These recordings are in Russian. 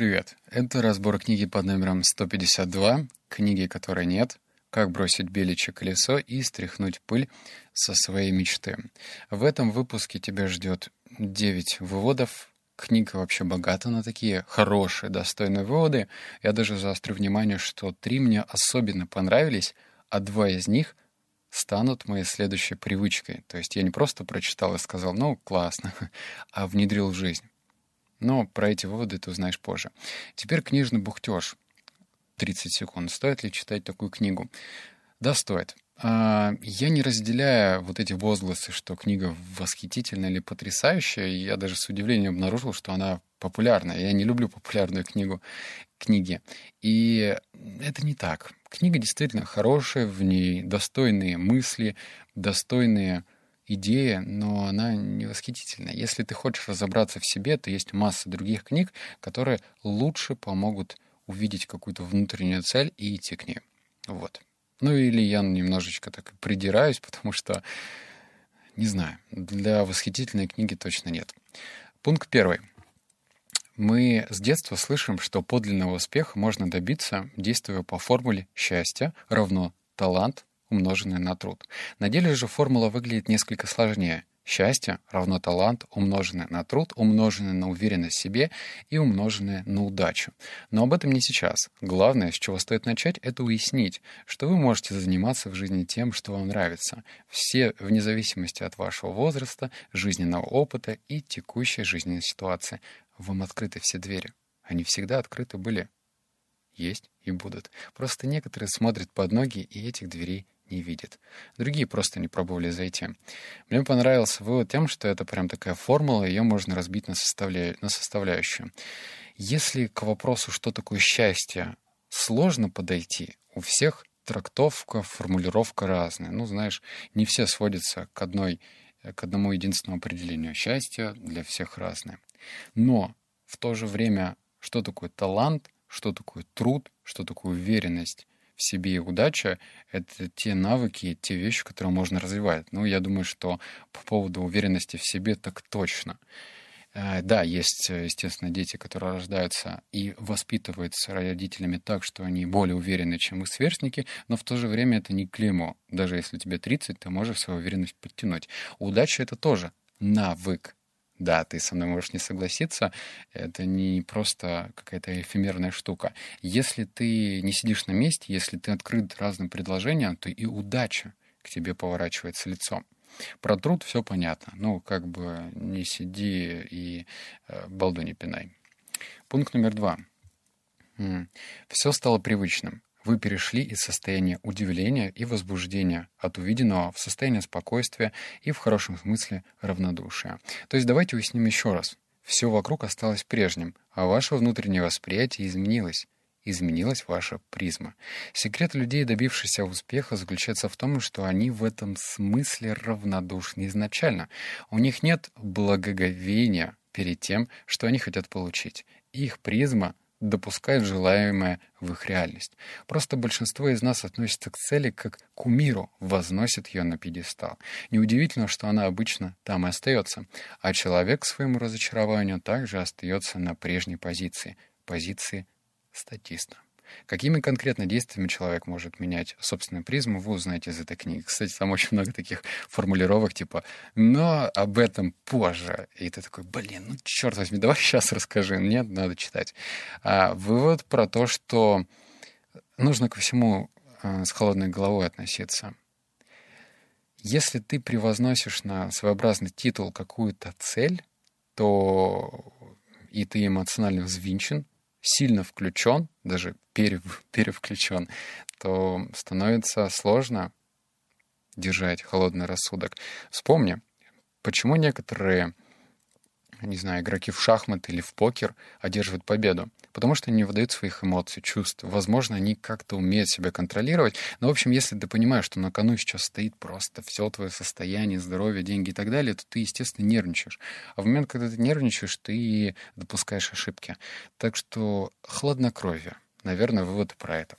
Привет! Это разбор книги под номером 152, книги которой нет, как бросить беличье колесо и стряхнуть пыль со своей мечты. В этом выпуске тебя ждет 9 выводов. Книга вообще богата на такие хорошие, достойные выводы. Я даже заострю внимание, что три мне особенно понравились, а два из них станут моей следующей привычкой. То есть я не просто прочитал и сказал, ну, классно, а внедрил в жизнь. Но про эти выводы ты узнаешь позже. Теперь книжный бухтеж. 30 секунд. Стоит ли читать такую книгу? Да, стоит. А, я не разделяю вот эти возгласы, что книга восхитительная или потрясающая. Я даже с удивлением обнаружил, что она популярная. Я не люблю популярную книгу, книги. И это не так. Книга действительно хорошая, в ней достойные мысли, достойные идея, но она не восхитительная. Если ты хочешь разобраться в себе, то есть масса других книг, которые лучше помогут увидеть какую-то внутреннюю цель и идти к ней. Вот. Ну или я немножечко так придираюсь, потому что, не знаю, для восхитительной книги точно нет. Пункт первый. Мы с детства слышим, что подлинного успеха можно добиться, действуя по формуле «счастье равно талант умноженное на труд. На деле же формула выглядит несколько сложнее. Счастье равно талант, умноженное на труд, умноженное на уверенность в себе и умноженное на удачу. Но об этом не сейчас. Главное, с чего стоит начать, это уяснить, что вы можете заниматься в жизни тем, что вам нравится. Все вне зависимости от вашего возраста, жизненного опыта и текущей жизненной ситуации. Вам открыты все двери. Они всегда открыты были. Есть и будут. Просто некоторые смотрят под ноги, и этих дверей не видит. Другие просто не пробовали зайти. Мне понравился вывод тем, что это прям такая формула, ее можно разбить на, составля... на составляющую. Если к вопросу, что такое счастье, сложно подойти, у всех трактовка, формулировка разная. Ну, знаешь, не все сводятся к одной, к одному единственному определению. Счастье для всех разное. Но в то же время, что такое талант, что такое труд, что такое уверенность, в себе и удача — это те навыки, те вещи, которые можно развивать. Ну, я думаю, что по поводу уверенности в себе так точно. Э, да, есть, естественно, дети, которые рождаются и воспитываются родителями так, что они более уверены, чем их сверстники, но в то же время это не клеймо. Даже если тебе 30, ты можешь свою уверенность подтянуть. Удача — это тоже навык. Да, ты со мной можешь не согласиться, это не просто какая-то эфемерная штука. Если ты не сидишь на месте, если ты открыт разным предложениям, то и удача к тебе поворачивается лицом. Про труд все понятно. Ну, как бы не сиди и э, балду не пинай. Пункт номер два. Все стало привычным. Вы перешли из состояния удивления и возбуждения от увиденного в состояние спокойствия и в хорошем смысле равнодушия. То есть давайте уясним еще раз. Все вокруг осталось прежним, а ваше внутреннее восприятие изменилось. Изменилась ваша призма. Секрет людей, добившихся успеха, заключается в том, что они в этом смысле равнодушны изначально. У них нет благоговения перед тем, что они хотят получить. Их призма допускают желаемое в их реальность. Просто большинство из нас относится к цели как к кумиру, возносит ее на пьедестал. Неудивительно, что она обычно там и остается, а человек к своему разочарованию также остается на прежней позиции, позиции статиста. Какими конкретно действиями человек может менять собственную призму, вы узнаете из этой книги. Кстати, там очень много таких формулировок, типа «но об этом позже». И ты такой, блин, ну черт возьми, давай сейчас расскажи. Нет, надо читать. А, вывод про то, что нужно ко всему а, с холодной головой относиться. Если ты превозносишь на своеобразный титул какую-то цель, то и ты эмоционально взвинчен, сильно включен, даже перев, перевключен, то становится сложно держать холодный рассудок. Вспомни, почему некоторые не знаю, игроки в шахматы или в покер одерживают победу. Потому что они не выдают своих эмоций, чувств. Возможно, они как-то умеют себя контролировать. Но, в общем, если ты понимаешь, что на кону сейчас стоит просто все твое состояние, здоровье, деньги и так далее, то ты, естественно, нервничаешь. А в момент, когда ты нервничаешь, ты допускаешь ошибки. Так что хладнокровие. Наверное, вывод про это.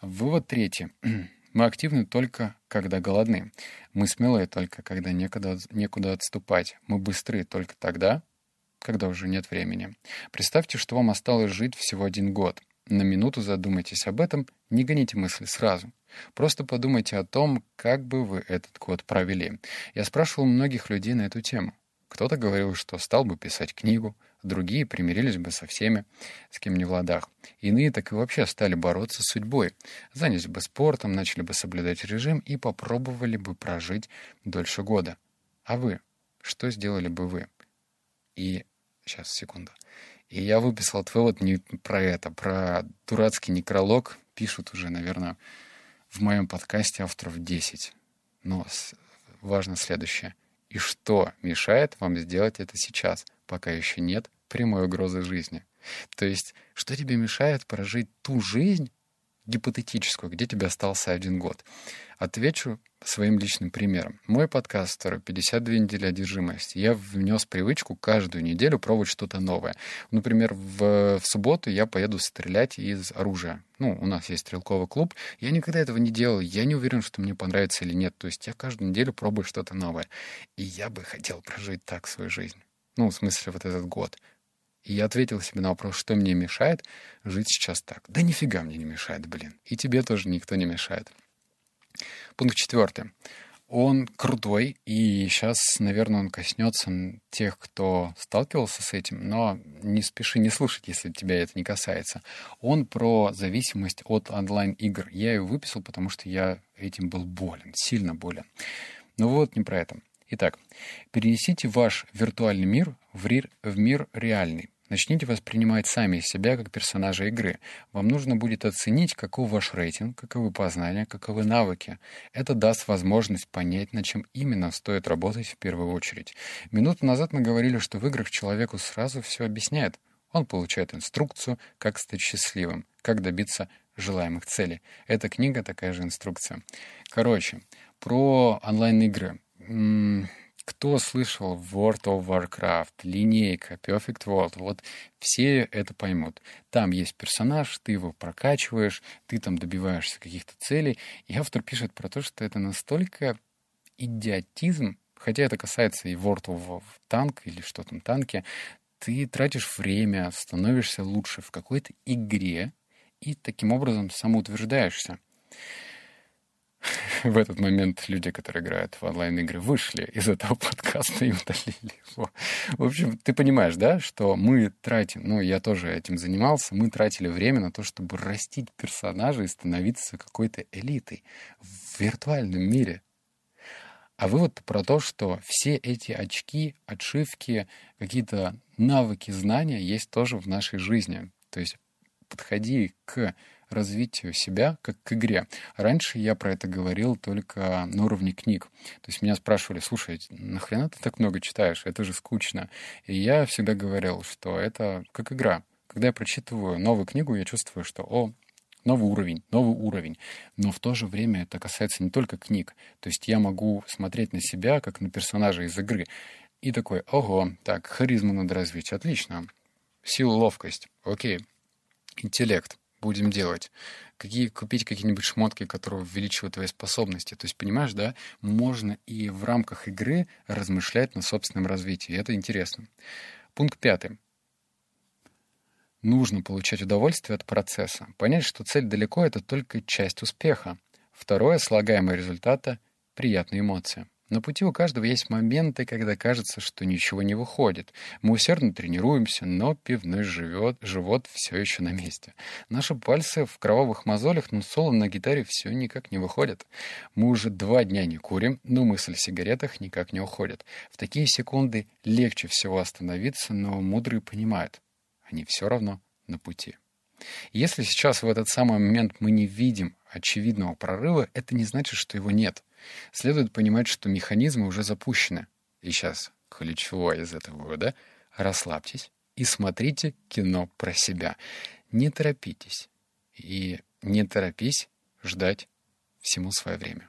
Вывод третий. Мы активны только, когда голодны. Мы смелые только, когда некуда, некуда отступать. Мы быстры только тогда, когда уже нет времени. Представьте, что вам осталось жить всего один год. На минуту задумайтесь об этом, не гоните мысли сразу. Просто подумайте о том, как бы вы этот год провели. Я спрашивал многих людей на эту тему. Кто-то говорил, что стал бы писать книгу, другие примирились бы со всеми, с кем не в ладах. Иные так и вообще стали бороться с судьбой, занялись бы спортом, начали бы соблюдать режим и попробовали бы прожить дольше года. А вы? Что сделали бы вы? И... Сейчас, секунду. И я выписал этот вывод не про это, про дурацкий некролог. Пишут уже, наверное, в моем подкасте авторов 10. Но важно следующее. И что мешает вам сделать это сейчас, пока еще нет прямой угрозы жизни? То есть, что тебе мешает прожить ту жизнь, гипотетическую, где тебе остался один год? Отвечу своим личным примером. Мой подкаст, который «52 недели одержимости», я внес привычку каждую неделю пробовать что-то новое. Например, в, в субботу я поеду стрелять из оружия. Ну, у нас есть стрелковый клуб. Я никогда этого не делал. Я не уверен, что мне понравится или нет. То есть я каждую неделю пробую что-то новое. И я бы хотел прожить так свою жизнь. Ну, в смысле, вот этот год. И я ответил себе на вопрос, что мне мешает жить сейчас так. Да нифига мне не мешает, блин. И тебе тоже никто не мешает. Пункт четвертый. Он крутой, и сейчас, наверное, он коснется тех, кто сталкивался с этим, но не спеши не слушать, если тебя это не касается. Он про зависимость от онлайн-игр. Я его выписал, потому что я этим был болен, сильно болен. Но вот не про это. Итак, перенесите ваш виртуальный мир в, ри- в мир реальный. Начните воспринимать сами себя как персонажа игры. Вам нужно будет оценить, каков ваш рейтинг, каковы познания, каковы навыки. Это даст возможность понять, над чем именно стоит работать в первую очередь. Минуту назад мы говорили, что в играх человеку сразу все объясняет. Он получает инструкцию, как стать счастливым, как добиться желаемых целей. Эта книга такая же инструкция. Короче, про онлайн-игры. Кто слышал World of Warcraft, линейка, Perfect World, вот все это поймут. Там есть персонаж, ты его прокачиваешь, ты там добиваешься каких-то целей. И автор пишет про то, что это настолько идиотизм, хотя это касается и World of Tank или что там, танки, ты тратишь время, становишься лучше в какой-то игре и таким образом самоутверждаешься в этот момент люди, которые играют в онлайн-игры, вышли из этого подкаста и удалили его. В общем, ты понимаешь, да, что мы тратим, ну, я тоже этим занимался, мы тратили время на то, чтобы растить персонажа и становиться какой-то элитой в виртуальном мире. А вывод про то, что все эти очки, отшивки, какие-то навыки, знания есть тоже в нашей жизни. То есть подходи к развитию себя как к игре. Раньше я про это говорил только на уровне книг. То есть меня спрашивали, слушай, нахрена ты так много читаешь? Это же скучно. И я всегда говорил, что это как игра. Когда я прочитываю новую книгу, я чувствую, что, о, новый уровень, новый уровень. Но в то же время это касается не только книг. То есть я могу смотреть на себя, как на персонажа из игры. И такой, ого, так, харизму надо развить, отлично. Сила, ловкость, окей. Интеллект, будем делать? Какие, купить какие-нибудь шмотки, которые увеличивают твои способности. То есть, понимаешь, да, можно и в рамках игры размышлять на собственном развитии. Это интересно. Пункт пятый. Нужно получать удовольствие от процесса. Понять, что цель далеко — это только часть успеха. Второе — слагаемое результата — приятные эмоции. На пути у каждого есть моменты, когда кажется, что ничего не выходит. Мы усердно тренируемся, но пивной живет, живот все еще на месте. Наши пальцы в кровавых мозолях, но соло на гитаре все никак не выходит. Мы уже два дня не курим, но мысль о сигаретах никак не уходит. В такие секунды легче всего остановиться, но мудрые понимают, они все равно на пути. Если сейчас в этот самый момент мы не видим очевидного прорыва, это не значит, что его нет. Следует понимать, что механизмы уже запущены. И сейчас ключевое из этого вывода — расслабьтесь и смотрите кино про себя. Не торопитесь. И не торопись ждать всему свое время.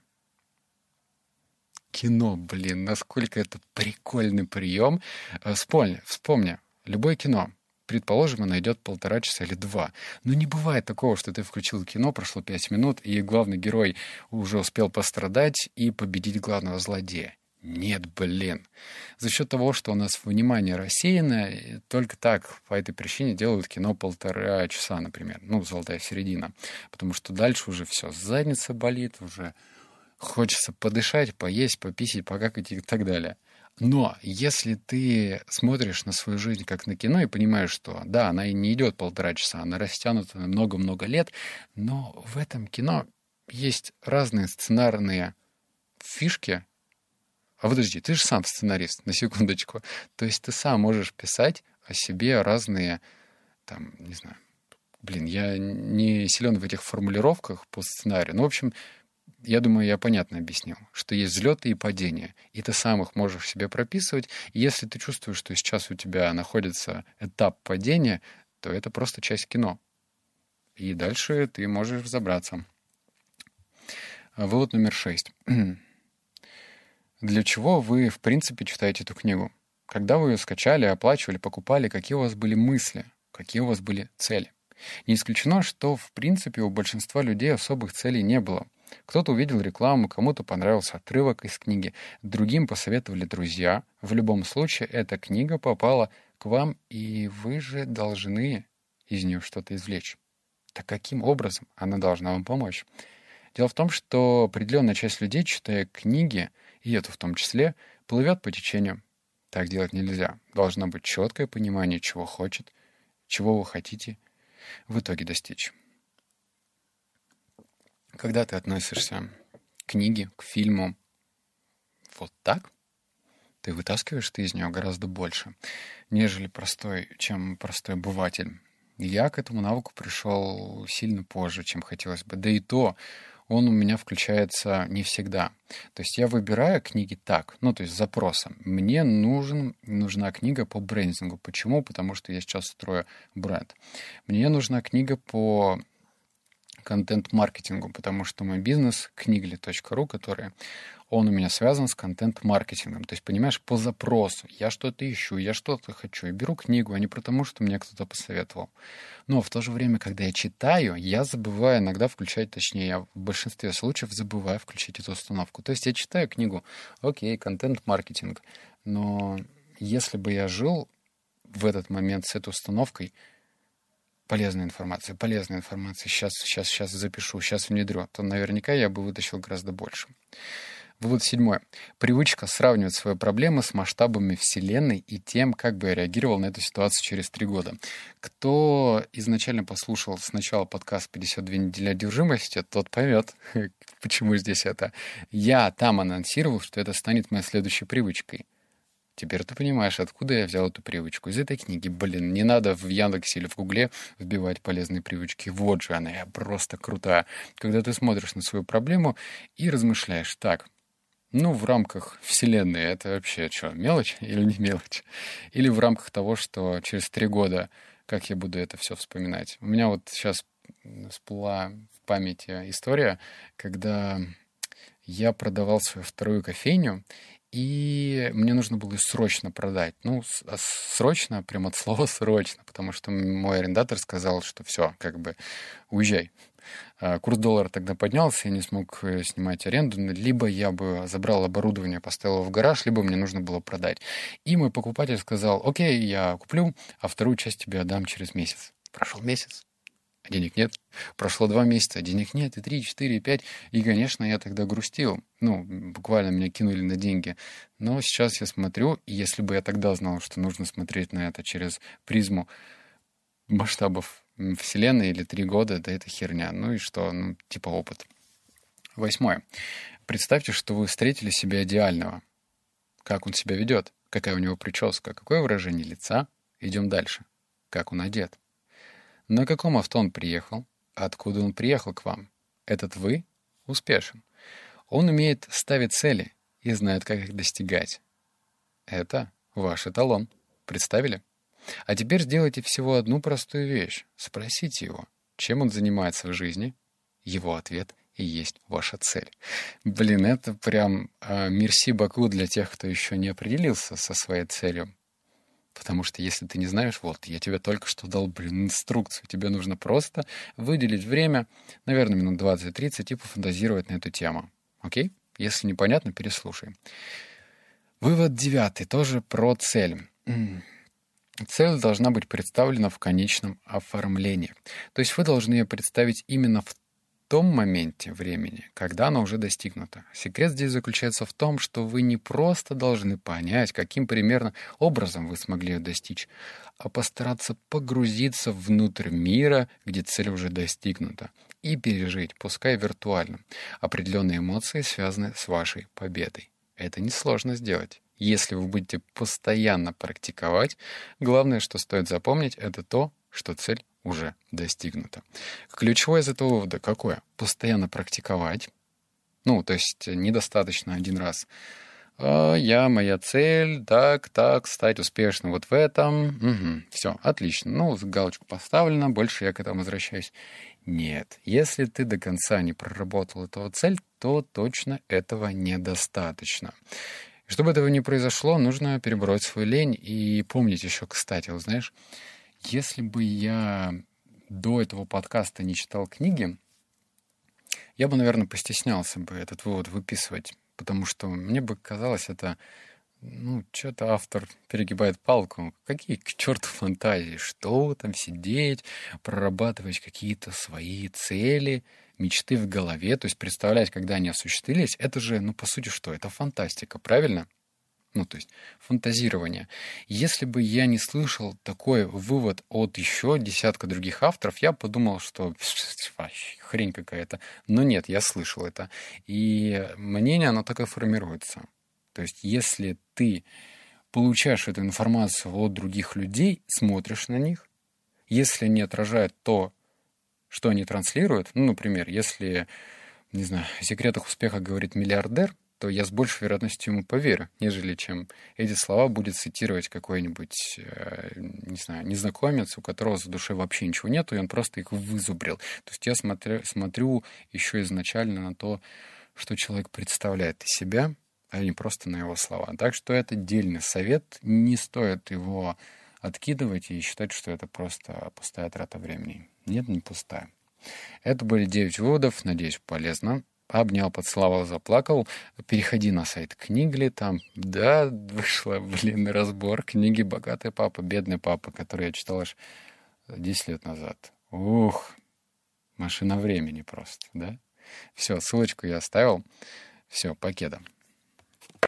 Кино, блин, насколько это прикольный прием. Э, вспомни, вспомни, любое кино, Предположим, она идет полтора часа или два. Но не бывает такого, что ты включил кино, прошло пять минут, и главный герой уже успел пострадать и победить главного злодея. Нет, блин. За счет того, что у нас внимание рассеяно, только так по этой причине делают кино полтора часа, например. Ну, золотая середина. Потому что дальше уже все, задница болит, уже хочется подышать, поесть, пописить, покакать и так далее. Но если ты смотришь на свою жизнь как на кино и понимаешь, что да, она и не идет полтора часа, она растянута на много-много лет, но в этом кино есть разные сценарные фишки. А подожди, ты же сам сценарист, на секундочку. То есть ты сам можешь писать о себе разные, там, не знаю, блин, я не силен в этих формулировках по сценарию. Ну, в общем, я думаю, я понятно объяснил, что есть взлеты и падения, и ты сам их можешь себе прописывать. И если ты чувствуешь, что сейчас у тебя находится этап падения, то это просто часть кино. И дальше ты можешь разобраться. Вывод номер шесть. Для чего вы, в принципе, читаете эту книгу? Когда вы ее скачали, оплачивали, покупали, какие у вас были мысли, какие у вас были цели? Не исключено, что, в принципе, у большинства людей особых целей не было — кто-то увидел рекламу, кому-то понравился отрывок из книги, другим посоветовали друзья. В любом случае, эта книга попала к вам, и вы же должны из нее что-то извлечь. Так каким образом она должна вам помочь? Дело в том, что определенная часть людей, читая книги, и эту в том числе, плывет по течению. Так делать нельзя. Должно быть четкое понимание, чего хочет, чего вы хотите в итоге достичь. Когда ты относишься к книге, к фильму вот так, ты вытаскиваешь ты из нее гораздо больше, нежели простой, чем простой обыватель. Я к этому навыку пришел сильно позже, чем хотелось бы. Да и то он у меня включается не всегда. То есть я выбираю книги так, ну, то есть запросом. Мне нужен, нужна книга по брендингу. Почему? Потому что я сейчас строю бренд. Мне нужна книга по контент-маркетингу, потому что мой бизнес книгли.ру, который он у меня связан с контент-маркетингом. То есть, понимаешь, по запросу. Я что-то ищу, я что-то хочу. И беру книгу, а не потому, что мне кто-то посоветовал. Но в то же время, когда я читаю, я забываю иногда включать, точнее, я в большинстве случаев забываю включить эту установку. То есть я читаю книгу, окей, контент-маркетинг. Но если бы я жил в этот момент с этой установкой, полезная информация, полезная информация, сейчас, сейчас, сейчас запишу, сейчас внедрю, то наверняка я бы вытащил гораздо больше. Вывод седьмой. Привычка сравнивать свои проблемы с масштабами Вселенной и тем, как бы я реагировал на эту ситуацию через три года. Кто изначально послушал сначала подкаст «52 недели одержимости», тот поймет, почему здесь это. Я там анонсировал, что это станет моей следующей привычкой. Теперь ты понимаешь, откуда я взял эту привычку. Из этой книги. Блин, не надо в Яндексе или в Гугле вбивать полезные привычки. Вот же она, я просто крутая. Когда ты смотришь на свою проблему и размышляешь, так, ну, в рамках Вселенной это вообще что, мелочь или не мелочь? Или в рамках того, что через три года, как я буду это все вспоминать? У меня вот сейчас всплыла в памяти история, когда я продавал свою вторую кофейню, и мне нужно было срочно продать. Ну, а срочно, прям от слова срочно, потому что мой арендатор сказал, что все, как бы уезжай. А, курс доллара тогда поднялся, я не смог э, снимать аренду. Либо я бы забрал оборудование, поставил его в гараж, либо мне нужно было продать. И мой покупатель сказал, окей, я куплю, а вторую часть тебе отдам через месяц. Прошел месяц, денег нет. Прошло два месяца, денег нет, и три, четыре, и пять. И, конечно, я тогда грустил. Ну, буквально меня кинули на деньги. Но сейчас я смотрю, и если бы я тогда знал, что нужно смотреть на это через призму масштабов Вселенной или три года, да это херня. Ну и что? Ну, типа опыт. Восьмое. Представьте, что вы встретили себя идеального. Как он себя ведет? Какая у него прическа? Какое выражение лица? Идем дальше. Как он одет? На каком авто он приехал? Откуда он приехал к вам? Этот вы успешен. Он умеет ставить цели и знает, как их достигать. Это ваш эталон. Представили? А теперь сделайте всего одну простую вещь. Спросите его, чем он занимается в жизни. Его ответ и есть ваша цель. Блин, это прям э, мерси Баку для тех, кто еще не определился со своей целью. Потому что если ты не знаешь, вот, я тебе только что дал, блин, инструкцию. Тебе нужно просто выделить время, наверное, минут 20-30 и пофантазировать на эту тему. Окей? Если непонятно, переслушай. Вывод девятый, тоже про цель. Цель должна быть представлена в конечном оформлении. То есть вы должны ее представить именно в том моменте времени, когда она уже достигнута. Секрет здесь заключается в том, что вы не просто должны понять, каким примерно образом вы смогли ее достичь, а постараться погрузиться внутрь мира, где цель уже достигнута, и пережить, пускай виртуально, определенные эмоции, связанные с вашей победой. Это несложно сделать. Если вы будете постоянно практиковать, главное, что стоит запомнить, это то, что цель уже достигнута. Ключевое из этого вывода какое? Постоянно практиковать. Ну, то есть недостаточно один раз. А, я, моя цель, так, так, стать успешным вот в этом. Угу, все, отлично. Ну, галочку поставлена, больше я к этому возвращаюсь. Нет, если ты до конца не проработал эту цель, то точно этого недостаточно. Чтобы этого не произошло, нужно перебороть свою лень и помнить еще, кстати, вот знаешь, если бы я до этого подкаста не читал книги, я бы, наверное, постеснялся бы этот вывод выписывать, потому что мне бы казалось это, ну, что-то автор перегибает палку. Какие к черту фантазии? Что там сидеть, прорабатывать какие-то свои цели, мечты в голове, то есть представлять, когда они осуществились, это же, ну, по сути, что? Это фантастика, правильно? Ну, то есть фантазирование. Если бы я не слышал такой вывод от еще десятка других авторов, я подумал, что хрень какая-то. Но нет, я слышал это. И мнение, оно так и формируется. То есть если ты получаешь эту информацию от других людей, смотришь на них, если не отражает то, что они транслируют, ну, например, если, не знаю, о секретах успеха говорит миллиардер, то я с большей вероятностью ему поверю, нежели чем эти слова будет цитировать какой-нибудь, э, не знаю, незнакомец, у которого за душой вообще ничего нету, и он просто их вызубрил. То есть я смотрю, смотрю еще изначально на то, что человек представляет из себя, а не просто на его слова. Так что это дельный совет, не стоит его откидывать и считать, что это просто пустая трата времени. Нет, не пустая. Это были 9 выводов, надеюсь, полезно обнял, поцеловал, заплакал. Переходи на сайт Книгли, там, да, вышла, блин, разбор книги «Богатый папа», «Бедный папа», который я читал аж 10 лет назад. Ух, машина времени просто, да? Все, ссылочку я оставил. Все, покеда.